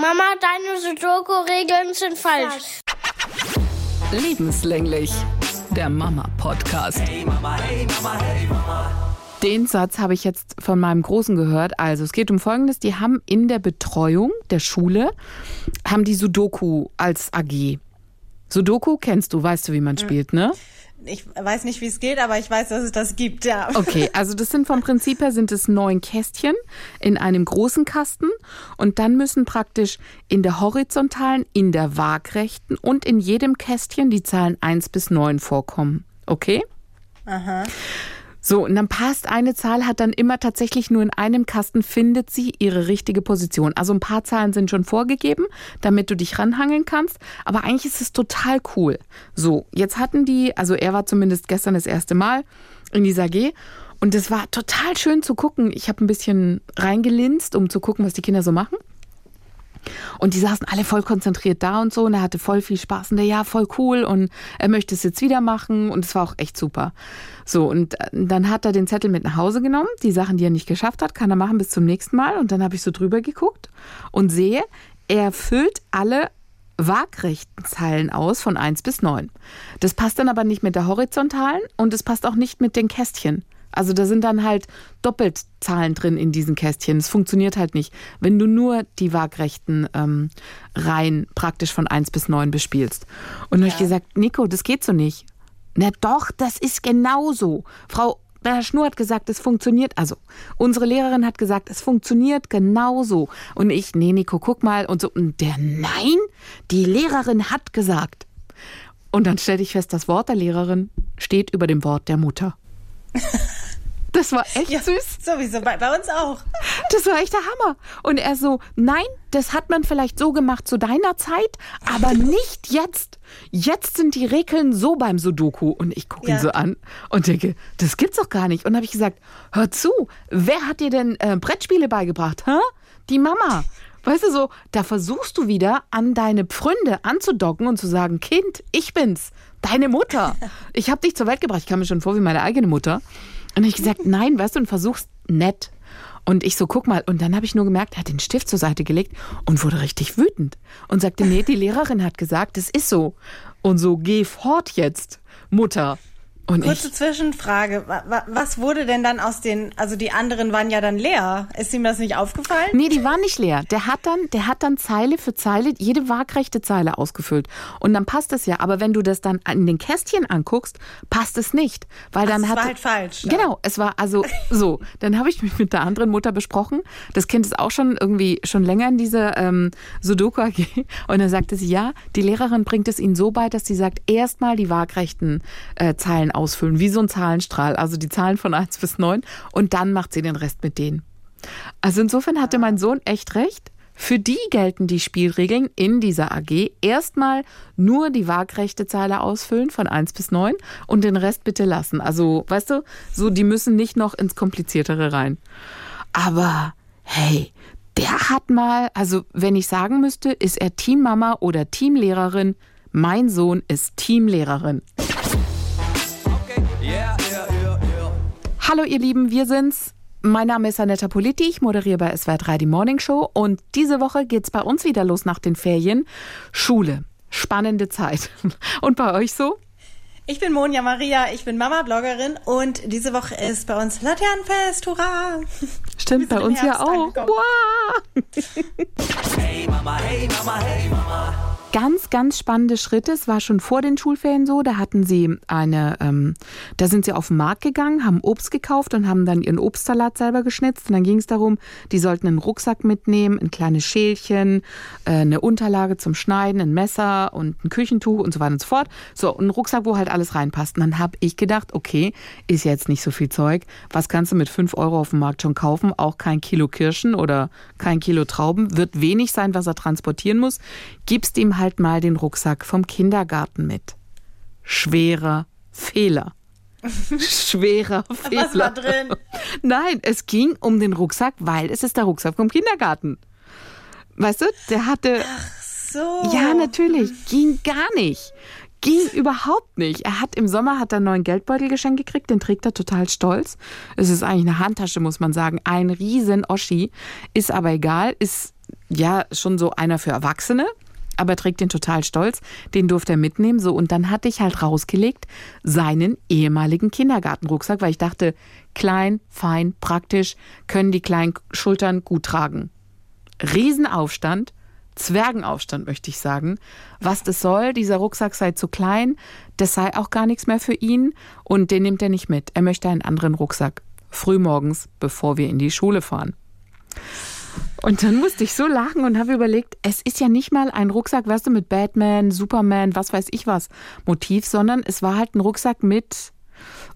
Mama, deine Sudoku-Regeln sind falsch. Lebenslänglich. Der Mama-Podcast. Hey Mama, hey Mama, hey Mama. Den Satz habe ich jetzt von meinem Großen gehört. Also es geht um Folgendes. Die haben in der Betreuung der Schule, haben die Sudoku als AG. Sudoku kennst du, weißt du, wie man spielt, ne? Ich weiß nicht, wie es geht, aber ich weiß, dass es das gibt, ja. Okay, also das sind vom Prinzip her sind es neun Kästchen in einem großen Kasten und dann müssen praktisch in der horizontalen, in der waagrechten und in jedem Kästchen die Zahlen eins bis neun vorkommen. Okay? Aha. So, und dann passt eine Zahl, hat dann immer tatsächlich nur in einem Kasten, findet sie ihre richtige Position. Also ein paar Zahlen sind schon vorgegeben, damit du dich ranhangeln kannst. Aber eigentlich ist es total cool. So, jetzt hatten die, also er war zumindest gestern das erste Mal in dieser G. Und es war total schön zu gucken. Ich habe ein bisschen reingelinst, um zu gucken, was die Kinder so machen. Und die saßen alle voll konzentriert da und so und er hatte voll viel Spaß und der, ja, voll cool und er möchte es jetzt wieder machen und es war auch echt super. So, und äh, dann hat er den Zettel mit nach Hause genommen. Die Sachen, die er nicht geschafft hat, kann er machen bis zum nächsten Mal. Und dann habe ich so drüber geguckt und sehe, er füllt alle waagrechten Zeilen aus von 1 bis 9. Das passt dann aber nicht mit der horizontalen und es passt auch nicht mit den Kästchen. Also da sind dann halt doppelt Zahlen drin in diesen Kästchen. Es funktioniert halt nicht, wenn du nur die waagrechten ähm, Reihen praktisch von 1 bis 9 bespielst. Und ja. habe ich gesagt, Nico, das geht so nicht. Na doch, das ist genauso. Frau Herr Schnur hat gesagt, es funktioniert. Also, unsere Lehrerin hat gesagt, es funktioniert genauso. Und ich, nee, Nico, guck mal. Und so, und der, nein, die Lehrerin hat gesagt. Und dann stellte ich fest, das Wort der Lehrerin steht über dem Wort der Mutter. Das war echt ja, süß. Sowieso, bei, bei, uns auch. Das war echt der Hammer. Und er so, nein, das hat man vielleicht so gemacht zu deiner Zeit, aber nicht jetzt. Jetzt sind die Regeln so beim Sudoku. Und ich gucke ja. ihn so an und denke, das gibt's doch gar nicht. Und habe ich gesagt, hör zu, wer hat dir denn äh, Brettspiele beigebracht? Hä? Die Mama. Weißt du so, da versuchst du wieder an deine Pfründe anzudocken und zu sagen, Kind, ich bin's, deine Mutter. Ich habe dich zur Welt gebracht. Ich kam mir schon vor wie meine eigene Mutter. Und ich gesagt, nein, weißt du, und versuch's nett. Und ich so, guck mal, und dann habe ich nur gemerkt, er hat den Stift zur Seite gelegt und wurde richtig wütend und sagte, nee, die Lehrerin hat gesagt, es ist so. Und so, geh fort jetzt, Mutter. Und Kurze ich, Zwischenfrage. Was wurde denn dann aus den, also die anderen waren ja dann leer. Ist ihm das nicht aufgefallen? Nee, die waren nicht leer. Der hat dann, der hat dann Zeile für Zeile, jede waagrechte Zeile ausgefüllt. Und dann passt es ja. Aber wenn du das dann in den Kästchen anguckst, passt es nicht. Weil dann Ach, hat. Es war halt falsch. Ja. Genau. Es war also so. Dann habe ich mich mit der anderen Mutter besprochen. Das Kind ist auch schon irgendwie schon länger in dieser ähm, Sudoku AG. Und dann sagte sie, ja, die Lehrerin bringt es ihnen so bei, dass sie sagt, erstmal die waagrechten äh, Zeilen ausfüllen, wie so ein Zahlenstrahl, also die Zahlen von 1 bis 9 und dann macht sie den Rest mit denen. Also insofern hatte mein Sohn echt recht. Für die gelten die Spielregeln in dieser AG. Erstmal nur die waagrechte Zeile ausfüllen von 1 bis 9 und den Rest bitte lassen. Also, weißt du, so, die müssen nicht noch ins Kompliziertere rein. Aber hey, der hat mal, also wenn ich sagen müsste, ist er Teammama oder Teamlehrerin, mein Sohn ist Teamlehrerin. Hallo ihr Lieben, wir sind's. Mein Name ist Anetta Politi, ich moderiere bei SWR 3 die Morning Show und diese Woche geht's bei uns wieder los nach den Ferien. Schule. Spannende Zeit. Und bei euch so? Ich bin Monja Maria, ich bin Mama-Bloggerin und diese Woche ist bei uns Laternenfest, hurra! Stimmt, bei uns ja auch. Wow. Hey Mama, hey Mama, hey Mama ganz, ganz spannende Schritte. Es war schon vor den Schulferien so. Da hatten sie eine, ähm, da sind sie auf den Markt gegangen, haben Obst gekauft und haben dann ihren Obstsalat selber geschnitzt. Und dann ging es darum, die sollten einen Rucksack mitnehmen, ein kleines Schälchen, äh, eine Unterlage zum Schneiden, ein Messer und ein Küchentuch und so weiter und so fort. So, ein Rucksack, wo halt alles reinpasst. Und dann habe ich gedacht, okay, ist jetzt nicht so viel Zeug. Was kannst du mit fünf Euro auf dem Markt schon kaufen? Auch kein Kilo Kirschen oder kein Kilo Trauben. Wird wenig sein, was er transportieren muss. Gibst ihm halt mal den Rucksack vom Kindergarten mit. Schwerer Fehler. Schwerer Fehler. Was war drin? Nein, es ging um den Rucksack, weil es ist der Rucksack vom Kindergarten. Weißt du, der hatte. Ach so. Ja, natürlich. Ging gar nicht. ging überhaupt nicht. Er hat im Sommer hat er einen neuen Geldbeutel geschenkt gekriegt, den trägt er total stolz. Es ist eigentlich eine Handtasche, muss man sagen. Ein riesen Oschi. Ist aber egal, ist ja schon so einer für Erwachsene aber trägt den total stolz. Den durfte er mitnehmen. So, und dann hatte ich halt rausgelegt seinen ehemaligen Kindergartenrucksack, weil ich dachte, klein, fein, praktisch, können die kleinen Schultern gut tragen. Riesenaufstand. Zwergenaufstand, möchte ich sagen. Was das soll, dieser Rucksack sei zu klein, das sei auch gar nichts mehr für ihn und den nimmt er nicht mit. Er möchte einen anderen Rucksack. Frühmorgens, bevor wir in die Schule fahren. Und dann musste ich so lachen und habe überlegt, es ist ja nicht mal ein Rucksack, weißt du, mit Batman, Superman, was weiß ich was Motiv, sondern es war halt ein Rucksack mit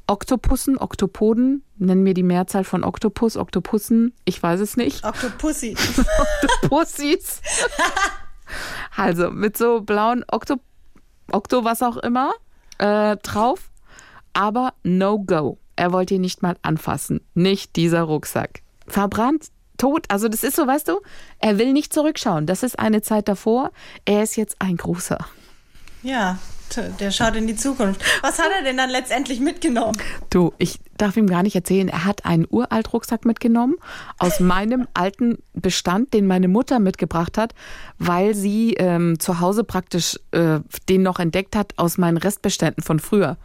Oktopussen, Oktopoden, nennen wir die Mehrzahl von Oktopus, Oktopussen, ich weiß es nicht. Oktopussi. Oktopussis. also mit so blauen Okto, Okto was auch immer äh, drauf, aber no go. Er wollte ihn nicht mal anfassen. Nicht dieser Rucksack. Verbrannt, tot. Also das ist so, weißt du, er will nicht zurückschauen. Das ist eine Zeit davor. Er ist jetzt ein großer. Ja, der schaut in die Zukunft. Was hat er denn dann letztendlich mitgenommen? Du, ich darf ihm gar nicht erzählen. Er hat einen uralt Rucksack mitgenommen aus meinem alten Bestand, den meine Mutter mitgebracht hat, weil sie ähm, zu Hause praktisch äh, den noch entdeckt hat aus meinen Restbeständen von früher.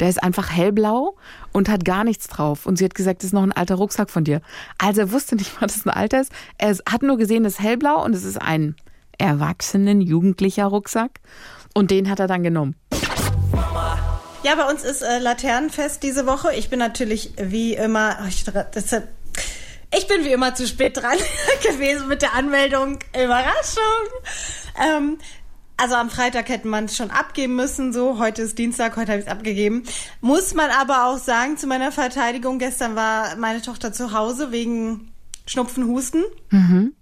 Der ist einfach hellblau und hat gar nichts drauf. Und sie hat gesagt, das ist noch ein alter Rucksack von dir. Also er wusste nicht dass es ein alter ist. Er hat nur gesehen, es ist hellblau und es ist ein erwachsenen, jugendlicher Rucksack. Und den hat er dann genommen. Ja, bei uns ist äh, Laternenfest diese Woche. Ich bin natürlich wie immer, oh, ich, das, ich bin wie immer zu spät dran gewesen mit der Anmeldung. Überraschung. Ähm, also am Freitag hätte man es schon abgeben müssen, so. Heute ist Dienstag, heute habe ich es abgegeben. Muss man aber auch sagen, zu meiner Verteidigung, gestern war meine Tochter zu Hause wegen Schnupfen, Husten. Mhm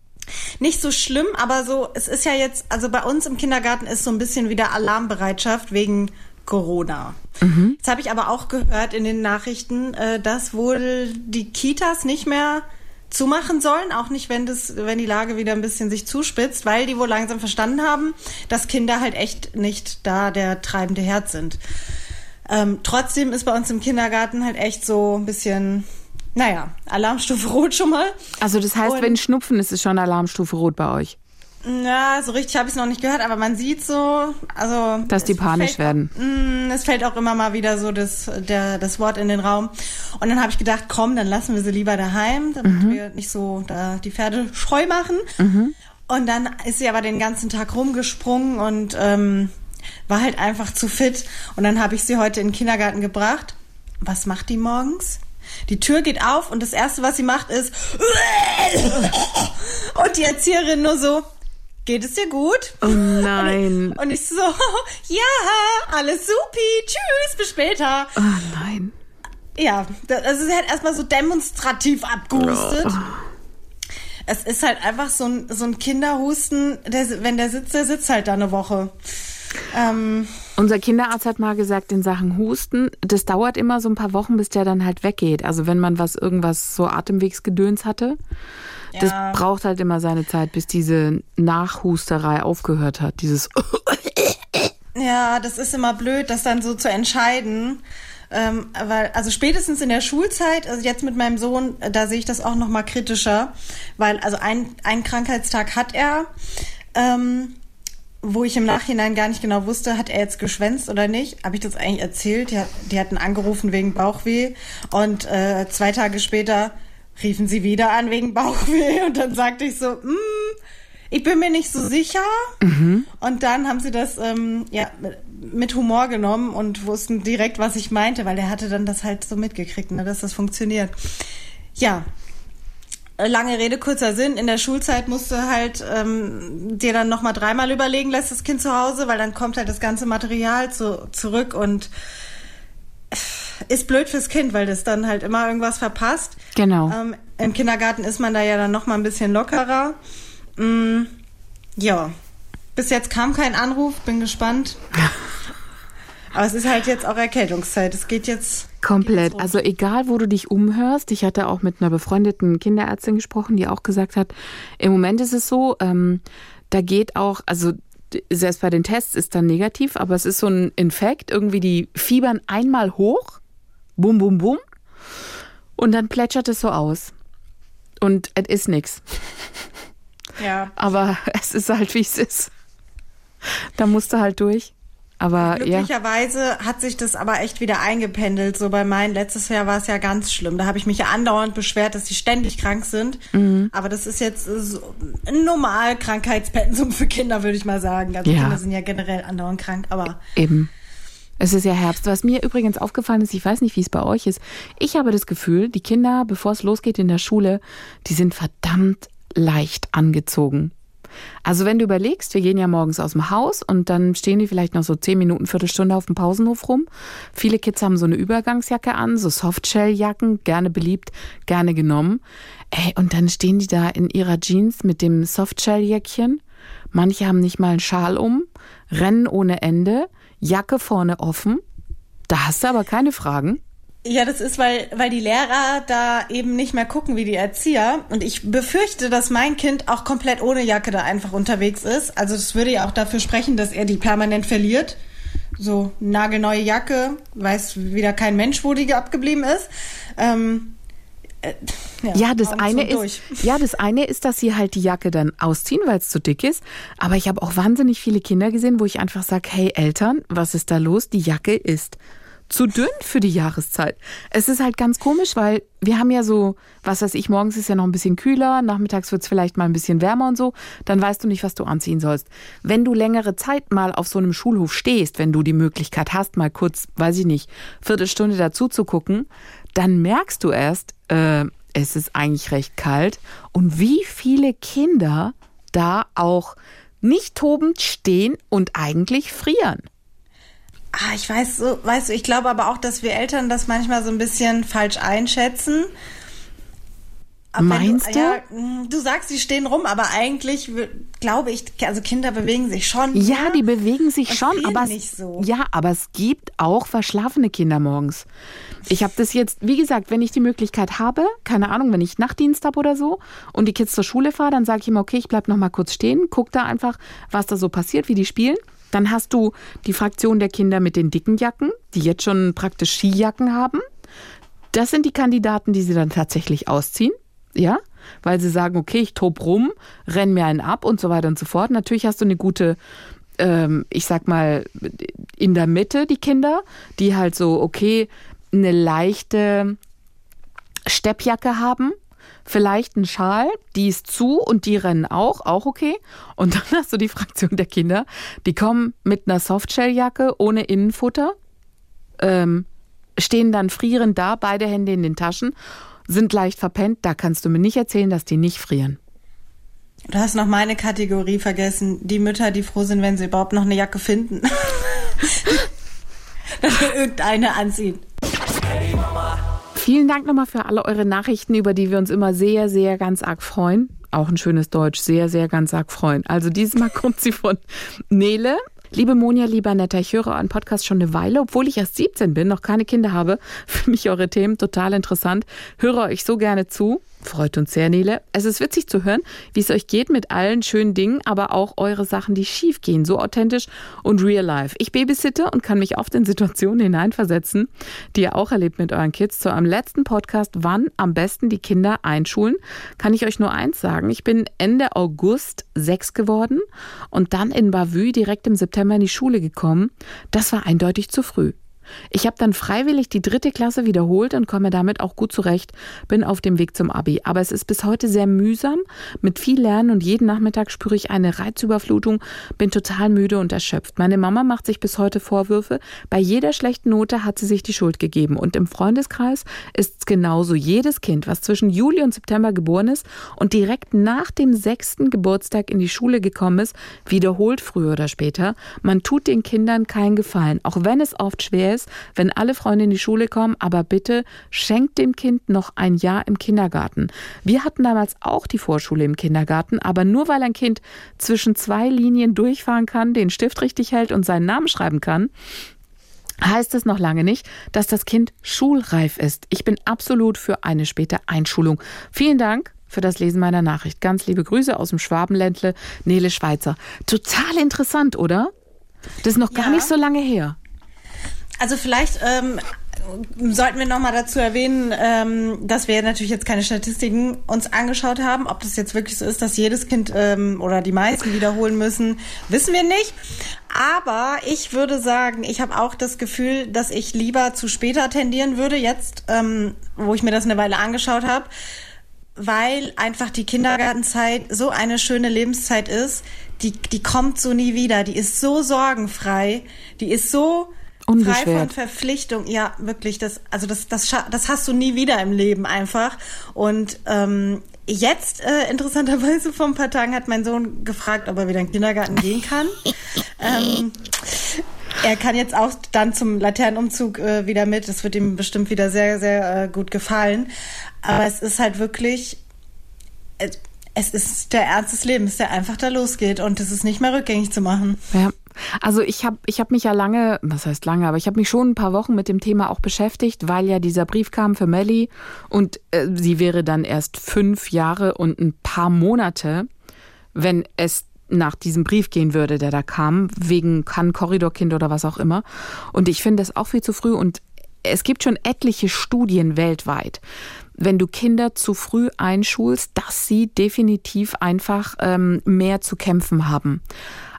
nicht so schlimm, aber so, es ist ja jetzt, also bei uns im Kindergarten ist so ein bisschen wieder Alarmbereitschaft wegen Corona. Mhm. Jetzt habe ich aber auch gehört in den Nachrichten, äh, dass wohl die Kitas nicht mehr zumachen sollen, auch nicht, wenn das, wenn die Lage wieder ein bisschen sich zuspitzt, weil die wohl langsam verstanden haben, dass Kinder halt echt nicht da der treibende Herd sind. Ähm, trotzdem ist bei uns im Kindergarten halt echt so ein bisschen naja, Alarmstufe Rot schon mal. Also das heißt, Und, wenn Schnupfen ist, ist schon Alarmstufe Rot bei euch. Ja, so richtig habe ich es noch nicht gehört, aber man sieht so, also dass die panisch fällt, werden. Mh, mm, es fällt auch immer mal wieder so das, der, das Wort in den Raum. Und dann habe ich gedacht, komm, dann lassen wir sie lieber daheim, damit mhm. wir nicht so da die Pferde scheu machen. Mhm. Und dann ist sie aber den ganzen Tag rumgesprungen und ähm, war halt einfach zu fit. Und dann habe ich sie heute in den Kindergarten gebracht. Was macht die morgens? Die Tür geht auf und das Erste, was sie macht, ist und die Erzieherin nur so, geht es dir gut? Oh nein. Und ich so, ja, alles supi, tschüss, bis später. Oh nein. Ja, also sie hat erstmal so demonstrativ abgehustet. Oh. Es ist halt einfach so ein, so ein Kinderhusten, der, wenn der sitzt, der sitzt halt da eine Woche. Ähm, Unser Kinderarzt hat mal gesagt, in Sachen Husten, das dauert immer so ein paar Wochen, bis der dann halt weggeht. Also wenn man was, irgendwas so Atemwegsgedöns hatte, ja. das braucht halt immer seine Zeit, bis diese Nachhusterei aufgehört hat. Dieses Ja, das ist immer blöd, das dann so zu entscheiden. Ähm, weil, also spätestens in der Schulzeit, also jetzt mit meinem Sohn, da sehe ich das auch noch mal kritischer, weil also ein, ein Krankheitstag hat er. Ähm, wo ich im Nachhinein gar nicht genau wusste, hat er jetzt geschwänzt oder nicht. Habe ich das eigentlich erzählt? Die, die hatten angerufen wegen Bauchweh und äh, zwei Tage später riefen sie wieder an wegen Bauchweh und dann sagte ich so, mm, ich bin mir nicht so sicher. Mhm. Und dann haben sie das ähm, ja mit Humor genommen und wussten direkt, was ich meinte, weil er hatte dann das halt so mitgekriegt, ne, dass das funktioniert. Ja, lange Rede, kurzer Sinn. In der Schulzeit musst du halt ähm, dir dann nochmal dreimal überlegen, lässt das Kind zu Hause, weil dann kommt halt das ganze Material zu, zurück und ist blöd fürs Kind, weil das dann halt immer irgendwas verpasst. Genau. Ähm, Im Kindergarten ist man da ja dann nochmal ein bisschen lockerer. Mm, ja. Bis jetzt kam kein Anruf, bin gespannt. Aber es ist halt jetzt auch Erkältungszeit. Es geht jetzt. Komplett. Also egal, wo du dich umhörst. Ich hatte auch mit einer befreundeten Kinderärztin gesprochen, die auch gesagt hat, im Moment ist es so, ähm, da geht auch, also selbst bei den Tests ist dann negativ, aber es ist so ein Infekt, irgendwie die fiebern einmal hoch, bum, bum, bum, und dann plätschert es so aus. Und es ist nichts. Ja. Aber es ist halt, wie es ist. Da musst du halt durch. Aber Glücklicherweise ja. hat sich das aber echt wieder eingependelt. So bei meinen, letztes Jahr war es ja ganz schlimm. Da habe ich mich ja andauernd beschwert, dass sie ständig krank sind. Mhm. Aber das ist jetzt so ein normal Krankheitspensum für Kinder, würde ich mal sagen. Also ja. Kinder sind ja generell andauernd krank, aber. Eben. Es ist ja Herbst. Was mir übrigens aufgefallen ist, ich weiß nicht, wie es bei euch ist. Ich habe das Gefühl, die Kinder, bevor es losgeht in der Schule, die sind verdammt leicht angezogen. Also wenn du überlegst, wir gehen ja morgens aus dem Haus und dann stehen die vielleicht noch so zehn Minuten, Viertelstunde auf dem Pausenhof rum. Viele Kids haben so eine Übergangsjacke an, so Softshell-Jacken, gerne beliebt, gerne genommen. Ey, und dann stehen die da in ihrer Jeans mit dem Softshell-Jäckchen. Manche haben nicht mal einen Schal um, rennen ohne Ende, Jacke vorne offen. Da hast du aber keine Fragen. Ja, das ist, weil, weil die Lehrer da eben nicht mehr gucken wie die Erzieher. Und ich befürchte, dass mein Kind auch komplett ohne Jacke da einfach unterwegs ist. Also das würde ja auch dafür sprechen, dass er die permanent verliert. So, nagelneue Jacke, weiß wieder kein Mensch, wo die abgeblieben ist. Ähm, äh, ja, ja, das eine ist, ja, das eine ist, dass sie halt die Jacke dann ausziehen, weil es zu dick ist. Aber ich habe auch wahnsinnig viele Kinder gesehen, wo ich einfach sage, hey Eltern, was ist da los? Die Jacke ist zu dünn für die Jahreszeit. Es ist halt ganz komisch, weil wir haben ja so, was weiß ich, morgens ist ja noch ein bisschen kühler, nachmittags wird es vielleicht mal ein bisschen wärmer und so, dann weißt du nicht, was du anziehen sollst. Wenn du längere Zeit mal auf so einem Schulhof stehst, wenn du die Möglichkeit hast, mal kurz, weiß ich nicht, Viertelstunde dazu zu gucken, dann merkst du erst, äh, es ist eigentlich recht kalt und wie viele Kinder da auch nicht tobend stehen und eigentlich frieren. Ah, ich weiß so, weißt du, ich glaube aber auch, dass wir Eltern das manchmal so ein bisschen falsch einschätzen. Aber Meinst du? Ja, hm, du sagst, sie stehen rum, aber eigentlich glaube ich, also Kinder bewegen sich schon. Ja, ja die bewegen sich schon, aber nicht so. ja, aber es gibt auch verschlafene Kinder morgens. Ich habe das jetzt, wie gesagt, wenn ich die Möglichkeit habe, keine Ahnung, wenn ich Nachtdienst habe oder so und die Kids zur Schule fahre, dann sage ich immer, okay, ich bleib noch mal kurz stehen, guck da einfach, was da so passiert, wie die spielen. Dann hast du die Fraktion der Kinder mit den dicken Jacken, die jetzt schon praktisch Skijacken haben. Das sind die Kandidaten, die sie dann tatsächlich ausziehen. Ja, weil sie sagen, okay, ich tob rum, renn mir einen ab und so weiter und so fort. Natürlich hast du eine gute, ähm, ich sag mal, in der Mitte die Kinder, die halt so, okay, eine leichte Steppjacke haben, vielleicht ein Schal, die ist zu und die rennen auch, auch okay. Und dann hast du die Fraktion der Kinder, die kommen mit einer Softshelljacke ohne Innenfutter, ähm, stehen dann frierend da, beide Hände in den Taschen, sind leicht verpennt. Da kannst du mir nicht erzählen, dass die nicht frieren. Du hast noch meine Kategorie vergessen. Die Mütter, die froh sind, wenn sie überhaupt noch eine Jacke finden. Dass wir irgendeine anziehen. Vielen Dank nochmal für alle eure Nachrichten, über die wir uns immer sehr, sehr ganz arg freuen. Auch ein schönes Deutsch, sehr, sehr ganz arg freuen. Also dieses Mal kommt sie von Nele. Liebe Monja, lieber Netter, ich höre euren Podcast schon eine Weile, obwohl ich erst 17 bin, noch keine Kinder habe. Für mich eure Themen total interessant. Höre euch so gerne zu. Freut uns sehr, Nele. Es ist witzig zu hören, wie es euch geht mit allen schönen Dingen, aber auch eure Sachen, die schief gehen. So authentisch und real life. Ich babysitte und kann mich oft in Situationen hineinversetzen, die ihr auch erlebt mit euren Kids. Zu eurem letzten Podcast, wann am besten die Kinder einschulen, kann ich euch nur eins sagen. Ich bin Ende August sechs geworden und dann in Bavü direkt im September in die Schule gekommen. Das war eindeutig zu früh. Ich habe dann freiwillig die dritte Klasse wiederholt und komme damit auch gut zurecht, bin auf dem Weg zum Abi. Aber es ist bis heute sehr mühsam, mit viel Lernen und jeden Nachmittag spüre ich eine Reizüberflutung, bin total müde und erschöpft. Meine Mama macht sich bis heute Vorwürfe. Bei jeder schlechten Note hat sie sich die Schuld gegeben. Und im Freundeskreis ist es genauso. Jedes Kind, was zwischen Juli und September geboren ist und direkt nach dem sechsten Geburtstag in die Schule gekommen ist, wiederholt früher oder später. Man tut den Kindern keinen Gefallen, auch wenn es oft schwer ist wenn alle Freunde in die Schule kommen, aber bitte schenkt dem Kind noch ein Jahr im Kindergarten. Wir hatten damals auch die Vorschule im Kindergarten, aber nur weil ein Kind zwischen zwei Linien durchfahren kann, den Stift richtig hält und seinen Namen schreiben kann, heißt es noch lange nicht, dass das Kind schulreif ist. Ich bin absolut für eine späte Einschulung. Vielen Dank für das Lesen meiner Nachricht. Ganz liebe Grüße aus dem Schwabenländle, Nele Schweizer. Total interessant, oder? Das ist noch gar ja. nicht so lange her. Also vielleicht ähm, sollten wir nochmal dazu erwähnen, ähm, dass wir natürlich jetzt keine Statistiken uns angeschaut haben. Ob das jetzt wirklich so ist, dass jedes Kind ähm, oder die meisten wiederholen müssen, wissen wir nicht. Aber ich würde sagen, ich habe auch das Gefühl, dass ich lieber zu später tendieren würde, jetzt, ähm, wo ich mir das eine Weile angeschaut habe, weil einfach die Kindergartenzeit so eine schöne Lebenszeit ist. Die, die kommt so nie wieder. Die ist so sorgenfrei. Die ist so Unbeschwert. Frei von Verpflichtung, ja, wirklich, das, also das, das, das hast du nie wieder im Leben einfach. Und ähm, jetzt, äh, interessanterweise, vor ein paar Tagen hat mein Sohn gefragt, ob er wieder in den Kindergarten gehen kann. ähm, er kann jetzt auch dann zum Laternenumzug äh, wieder mit. Das wird ihm bestimmt wieder sehr, sehr äh, gut gefallen. Aber es ist halt wirklich, äh, es ist der Ernst des Lebens, der einfach da losgeht und es ist nicht mehr rückgängig zu machen. Ja. Also ich habe ich hab mich ja lange, was heißt lange, aber ich habe mich schon ein paar Wochen mit dem Thema auch beschäftigt, weil ja dieser Brief kam für Melly und äh, sie wäre dann erst fünf Jahre und ein paar Monate, wenn es nach diesem Brief gehen würde, der da kam, wegen kann Korridorkind oder was auch immer. Und ich finde das auch viel zu früh und es gibt schon etliche Studien weltweit, wenn du Kinder zu früh einschulst, dass sie definitiv einfach ähm, mehr zu kämpfen haben.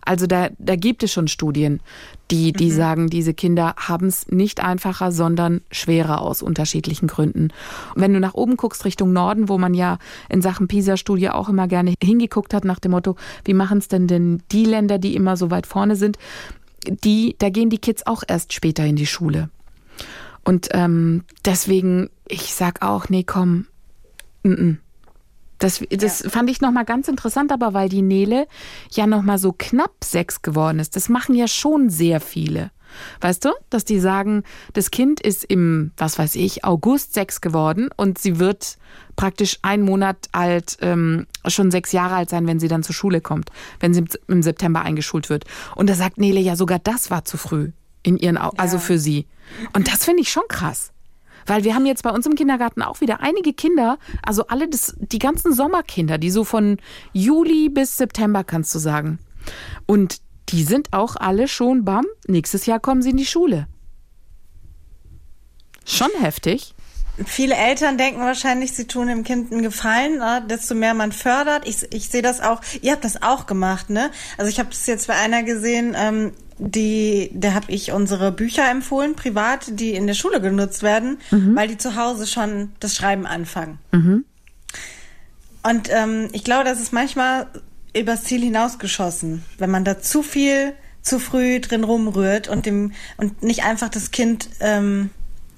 Also da, da gibt es schon Studien, die, die mhm. sagen, diese Kinder haben es nicht einfacher, sondern schwerer aus unterschiedlichen Gründen. Und wenn du nach oben guckst, Richtung Norden, wo man ja in Sachen PISA-Studie auch immer gerne hingeguckt hat, nach dem Motto, wie machen es denn denn die Länder, die immer so weit vorne sind, die, da gehen die Kids auch erst später in die Schule. Und ähm, deswegen, ich sag auch, nee, komm, n -n. Das, das ja. fand ich nochmal ganz interessant, aber weil die Nele ja nochmal so knapp sechs geworden ist. Das machen ja schon sehr viele. Weißt du, dass die sagen, das Kind ist im, was weiß ich, August sechs geworden und sie wird praktisch einen Monat alt, ähm, schon sechs Jahre alt sein, wenn sie dann zur Schule kommt, wenn sie im September eingeschult wird. Und da sagt Nele ja sogar, das war zu früh in ihren, Au ja. also für sie. Und das finde ich schon krass. Weil wir haben jetzt bei uns im Kindergarten auch wieder einige Kinder, also alle das, die ganzen Sommerkinder, die so von Juli bis September kannst du sagen. Und die sind auch alle schon, bam, nächstes Jahr kommen sie in die Schule. Schon heftig. Viele Eltern denken wahrscheinlich, sie tun dem Kind einen Gefallen, ne? desto mehr man fördert. Ich, ich sehe das auch, ihr habt das auch gemacht, ne? Also ich habe das jetzt bei einer gesehen, ähm, die, da habe ich unsere Bücher empfohlen, privat, die in der Schule genutzt werden, mhm. weil die zu Hause schon das Schreiben anfangen. Mhm. Und ähm, ich glaube, das ist manchmal übers Ziel hinausgeschossen, wenn man da zu viel zu früh drin rumrührt und dem und nicht einfach das Kind ähm,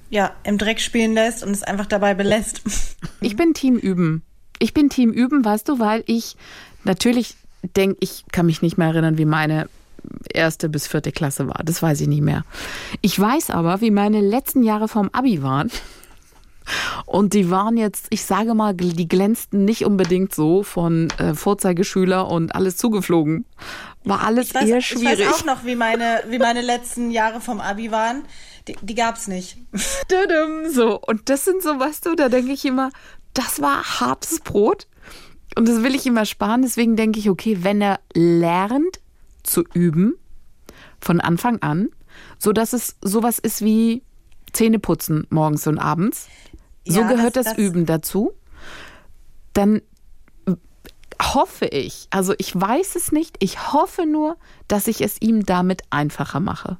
ja im Dreck spielen lässt und es einfach dabei belässt. Ich bin Team üben. Ich bin Team üben, weißt du, weil ich natürlich denke, ich kann mich nicht mehr erinnern, wie meine erste bis vierte Klasse war. Das weiß ich nicht mehr. Ich weiß aber, wie meine letzten Jahre vom Abi waren. Und die waren jetzt, ich sage mal, die glänzten nicht unbedingt so von äh, Vorzeigeschüler und alles zugeflogen. War alles weiß, eher schwierig. Ich weiß auch noch, wie meine, wie meine letzten Jahre vom Abi waren. Die, die gab's nicht. So, und das sind so, weißt du, da denke ich immer, das war hartes Brot. Und das will ich immer sparen. Deswegen denke ich, okay, wenn er lernt, zu üben von Anfang an, so dass es sowas ist wie Zähneputzen morgens und abends. So ja, gehört das, das, das Üben dazu. Dann hoffe ich, also ich weiß es nicht, ich hoffe nur, dass ich es ihm damit einfacher mache.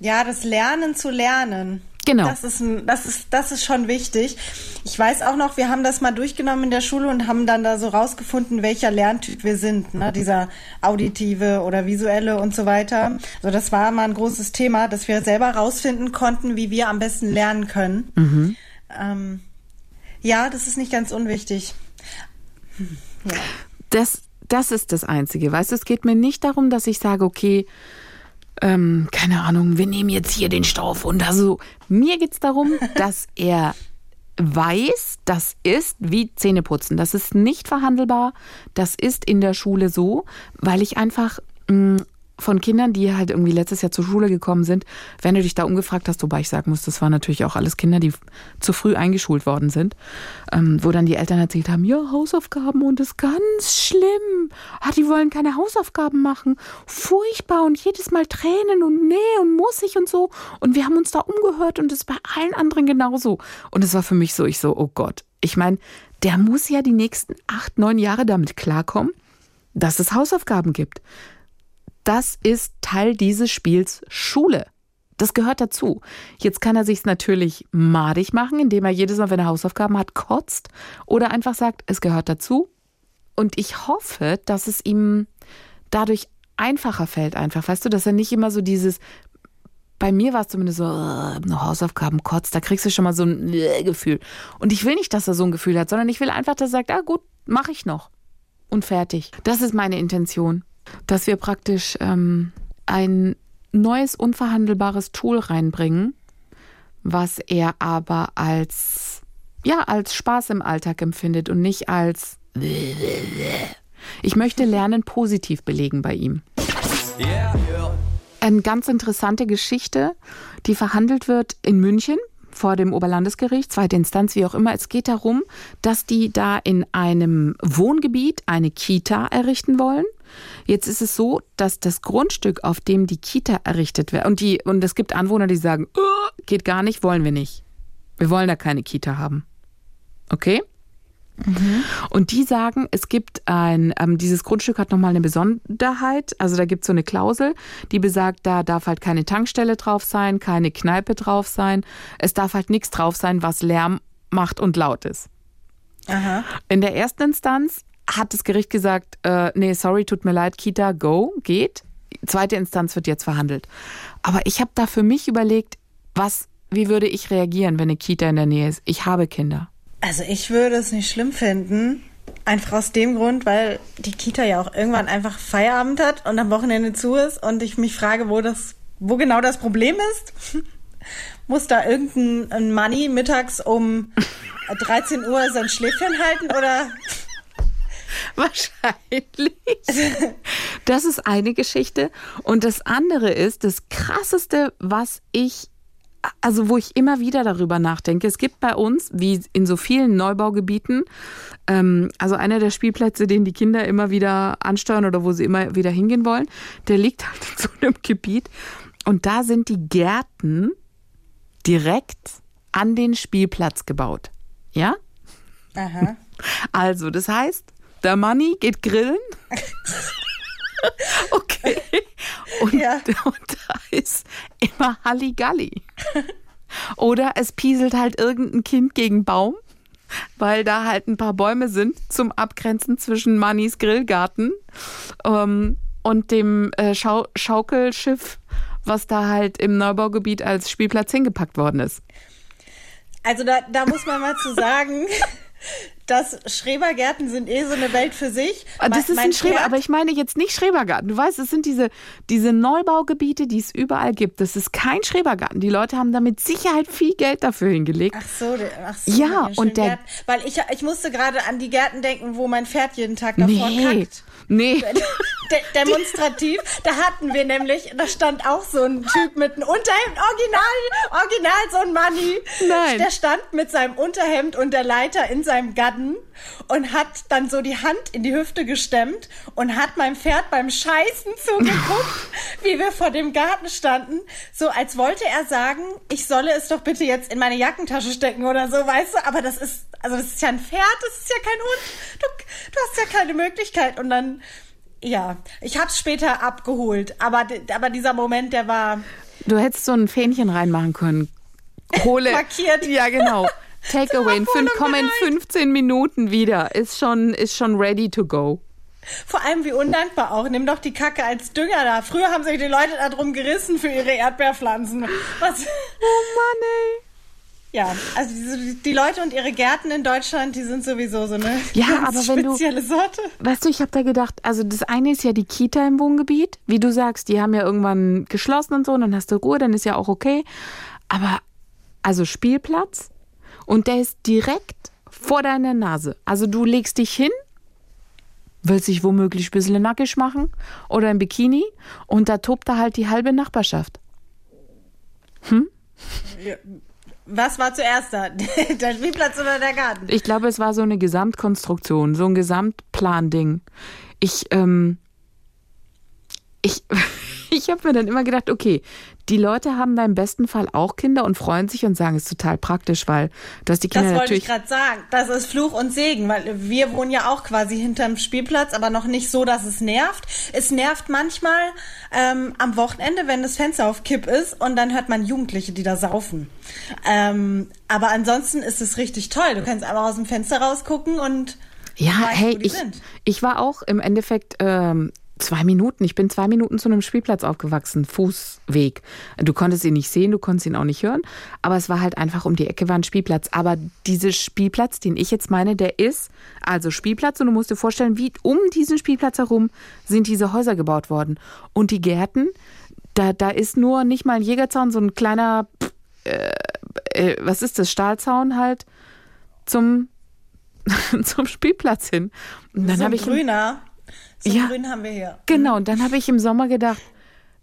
Ja, das Lernen zu lernen. Genau. Das ist, ein, das, ist, das ist schon wichtig. Ich weiß auch noch, wir haben das mal durchgenommen in der Schule und haben dann da so rausgefunden, welcher Lerntyp wir sind. Ne? Dieser auditive oder visuelle und so weiter. Also das war mal ein großes Thema, dass wir selber rausfinden konnten, wie wir am besten lernen können. Mhm. Ähm, ja, das ist nicht ganz unwichtig. Hm, ja. Das, das ist das Einzige. Weißt du, es geht mir nicht darum, dass ich sage, okay, ähm, keine Ahnung, wir nehmen jetzt hier den Stoff und also mir geht es darum, dass er weiß, das ist wie Zähneputzen. Das ist nicht verhandelbar. Das ist in der Schule so, weil ich einfach mh, mm, von Kindern, die halt irgendwie letztes Jahr zur Schule gekommen sind, wenn du dich da umgefragt hast, wobei ich sagen muss, das waren natürlich auch alles Kinder, die zu früh eingeschult worden sind, ähm, wo dann die Eltern erzählt haben, ja, Hausaufgaben und das ist ganz schlimm. Ah, die wollen keine Hausaufgaben machen. Furchtbar und jedes Mal Tränen und nee und muss ich und so. Und wir haben uns da umgehört und es bei allen anderen genauso. Und es war für mich so, ich so, oh Gott. Ich meine, der muss ja die nächsten acht, neun Jahre damit klarkommen, dass es Hausaufgaben gibt das ist Teil dieses Spiels Schule. Das gehört dazu. Jetzt kann er sich natürlich madig machen, indem er jedes Mal, wenn er Hausaufgaben hat, kotzt oder einfach sagt, es gehört dazu. Und ich hoffe, dass es ihm dadurch einfacher fällt, einfach. Weißt du, dass er nicht immer so dieses, bei mir war es zumindest so, äh, Hausaufgaben kotzt, da kriegst du schon mal so ein äh, Gefühl. Und ich will nicht, dass er so ein Gefühl hat, sondern ich will einfach, dass er sagt, ah gut, mache ich noch. Und fertig. Das ist meine Intention dass wir praktisch ähm, ein neues, unverhandelbares Tool reinbringen, was er aber als, ja, als Spaß im Alltag empfindet und nicht als ich möchte Lernen positiv belegen bei ihm. Eine ganz interessante Geschichte, die verhandelt wird in München vor dem Oberlandesgericht, zweite Instanz, wie auch immer. Es geht darum, dass die da in einem Wohngebiet eine Kita errichten wollen. Jetzt ist es so, dass das Grundstück, auf dem die Kita errichtet wird, und, die, und es gibt Anwohner, die sagen, oh, geht gar nicht, wollen wir nicht. Wir wollen da keine Kita haben. Okay? Mhm. Und die sagen, es gibt ein, ähm, dieses Grundstück hat nochmal eine Besonderheit. Also da gibt es so eine Klausel, die besagt, da darf halt keine Tankstelle drauf sein, keine Kneipe drauf sein. Es darf halt nichts drauf sein, was Lärm macht und laut ist. Aha. In der ersten Instanz hat das Gericht gesagt, äh, nee, sorry, tut mir leid, Kita, go, geht. Zweite Instanz wird jetzt verhandelt. Aber ich habe da für mich überlegt, was, wie würde ich reagieren, wenn eine Kita in der Nähe ist? Ich habe Kinder. Also ich würde es nicht schlimm finden. Einfach aus dem Grund, weil die Kita ja auch irgendwann einfach Feierabend hat und am Wochenende zu ist und ich mich frage, wo das, wo genau das Problem ist. Muss da irgendein Money mittags um 13 Uhr sein Schläfchen halten oder Wahrscheinlich. Das ist eine Geschichte. Und das andere ist, das Krasseste, was ich, also wo ich immer wieder darüber nachdenke. Es gibt bei uns, wie in so vielen Neubaugebieten, ähm, also einer der Spielplätze, den die Kinder immer wieder ansteuern oder wo sie immer wieder hingehen wollen, der liegt halt in so einem Gebiet. Und da sind die Gärten direkt an den Spielplatz gebaut. Ja? Aha. Also, das heißt, der Manni geht grillen. okay. Und, ja. und da ist immer Halligalli. Oder es pieselt halt irgendein Kind gegen Baum, weil da halt ein paar Bäume sind zum Abgrenzen zwischen Mannis Grillgarten ähm, und dem äh, Schau Schaukelschiff, was da halt im Neubaugebiet als Spielplatz hingepackt worden ist. Also da, da muss man mal zu sagen, dass Schrebergärten sind eh so eine Welt für sich. Ah, das ist ein Schreber, aber ich meine jetzt nicht Schrebergarten. Du weißt, es sind diese, diese Neubaugebiete, die es überall gibt. Das ist kein Schrebergarten. Die Leute haben da mit Sicherheit viel Geld dafür hingelegt. Ach so, ach so ja, und der, Gärten. weil ich, ich musste gerade an die Gärten denken, wo mein Pferd jeden Tag davor nee. kackt. Nee. De demonstrativ. Da hatten wir nämlich, da stand auch so ein Typ mit einem Unterhemd, original, original so ein Manni. Nein. Der stand mit seinem Unterhemd und der Leiter in seinem Garten und hat dann so die Hand in die Hüfte gestemmt und hat meinem Pferd beim Scheißen zugeguckt, wie wir vor dem Garten standen, so als wollte er sagen, ich solle es doch bitte jetzt in meine Jackentasche stecken oder so, weißt du, aber das ist, also das ist ja ein Pferd, das ist ja kein Hund, du, du hast ja keine Möglichkeit und dann, ja, ich hab's später abgeholt, aber, aber dieser Moment, der war... Du hättest so ein Fähnchen reinmachen können. Hole. Markiert. Ja, genau. Takeaway in, kommen in 15 Minuten wieder. Ist schon, ist schon ready to go. Vor allem wie undankbar auch. Nimm doch die Kacke als Dünger da. Früher haben sich die Leute da drum gerissen für ihre Erdbeerpflanzen. Was? Oh Mann, ey. Ja, also die, die, Leute und ihre Gärten in Deutschland, die sind sowieso so eine ja, aber wenn spezielle du, Sorte. Weißt du, ich habe da gedacht, also das eine ist ja die Kita im Wohngebiet. Wie du sagst, die haben ja irgendwann geschlossen und so, und dann hast du Ruhe, dann ist ja auch okay. Aber also Spielplatz, und der ist direkt vor deiner Nase. Also du legst dich hin will sich womöglich ein bisschen nackig machen oder im Bikini und da tobt da halt die halbe Nachbarschaft. Hm? Was war zuerst da? Der Spielplatz oder der Garten? Ich glaube, es war so eine Gesamtkonstruktion, so ein Gesamtplan-Ding. Ich, ähm, ich, ich habe mir dann immer gedacht, okay, die Leute haben da im besten Fall auch Kinder und freuen sich und sagen, es ist total praktisch, weil dass die Kinder das wollte ich gerade sagen. Das ist Fluch und Segen, weil wir wohnen ja auch quasi hinterm Spielplatz, aber noch nicht so, dass es nervt. Es nervt manchmal ähm, am Wochenende, wenn das Fenster auf Kipp ist und dann hört man Jugendliche, die da saufen. Ähm, aber ansonsten ist es richtig toll. Du kannst einfach aus dem Fenster rausgucken und ja, weißt, hey, ich, sind. ich war auch im Endeffekt ähm, zwei Minuten. Ich bin zwei Minuten zu einem Spielplatz aufgewachsen, Fußweg. Du konntest ihn nicht sehen, du konntest ihn auch nicht hören, aber es war halt einfach um die Ecke war ein Spielplatz. Aber dieser Spielplatz, den ich jetzt meine, der ist also Spielplatz und du musst dir vorstellen, wie um diesen Spielplatz herum sind diese Häuser gebaut worden und die Gärten. Da, da ist nur nicht mal ein Jägerzaun, so ein kleiner, äh, äh, was ist das, Stahlzaun halt zum zum Spielplatz hin. Und dann so habe ein ich grüner. So Ja. grün haben wir hier. genau, und dann habe ich im Sommer gedacht,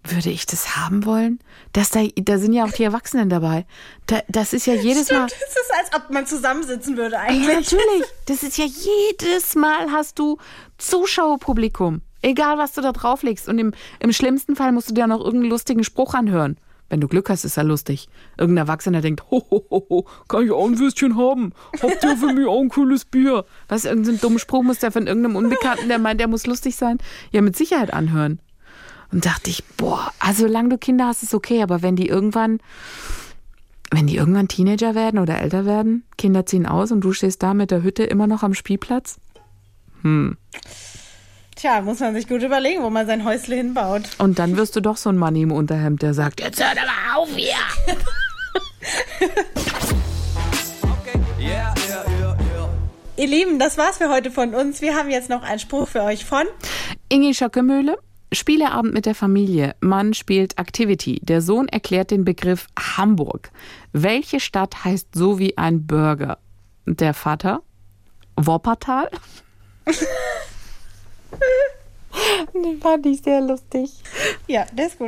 würde ich das haben wollen? Das da, da sind ja auch die Erwachsenen dabei. Da, das ist ja jedes Mal. Stimmt, es ist, als ob man zusammensitzen würde Ja, eigentlich. natürlich. Das ist ja jedes Mal hast du Zuschauerpublikum. Egal, was du da drauflegst. Und im, im schlimmsten Fall musst du dir noch irgendeinen lustigen Spruch anhören. Wenn du Glück hast, ist er lustig. Irgendein Erwachsener denkt, ho, ho, ho, ho, kann ich auch ein Würstchen haben? Habt ihr für mich auch ein cooles Bier? Was, irgendeinen dummen Spruch muss der von irgendeinem Unbekannten, der meint, der muss lustig sein? Ja, mit Sicherheit anhören. Und dachte ich, boah, also solange du Kinder hast, ist okay, aber wenn die irgendwann, wenn die irgendwann Teenager werden oder älter werden, Kinder ziehen aus und du stehst da mit der Hütte immer noch am Spielplatz? Tja, muss man sich gut überlegen, wo man sein Häusle hinbaut. Und dann wirst du doch so ein Mann im Unterhemd, der sagt, jetzt hört aber auf hier. Ihr Lieben, das war's für heute von uns. Wir haben jetzt noch einen Spruch für euch von. Ingi Schöckemöhle, Spieleabend mit der Familie. Mann spielt Activity. Der Sohn erklärt den Begriff Hamburg. Welche Stadt heißt so wie ein Burger? Der Vater? Woppertal? Den fand ich sehr lustig. Ja, der ist gut.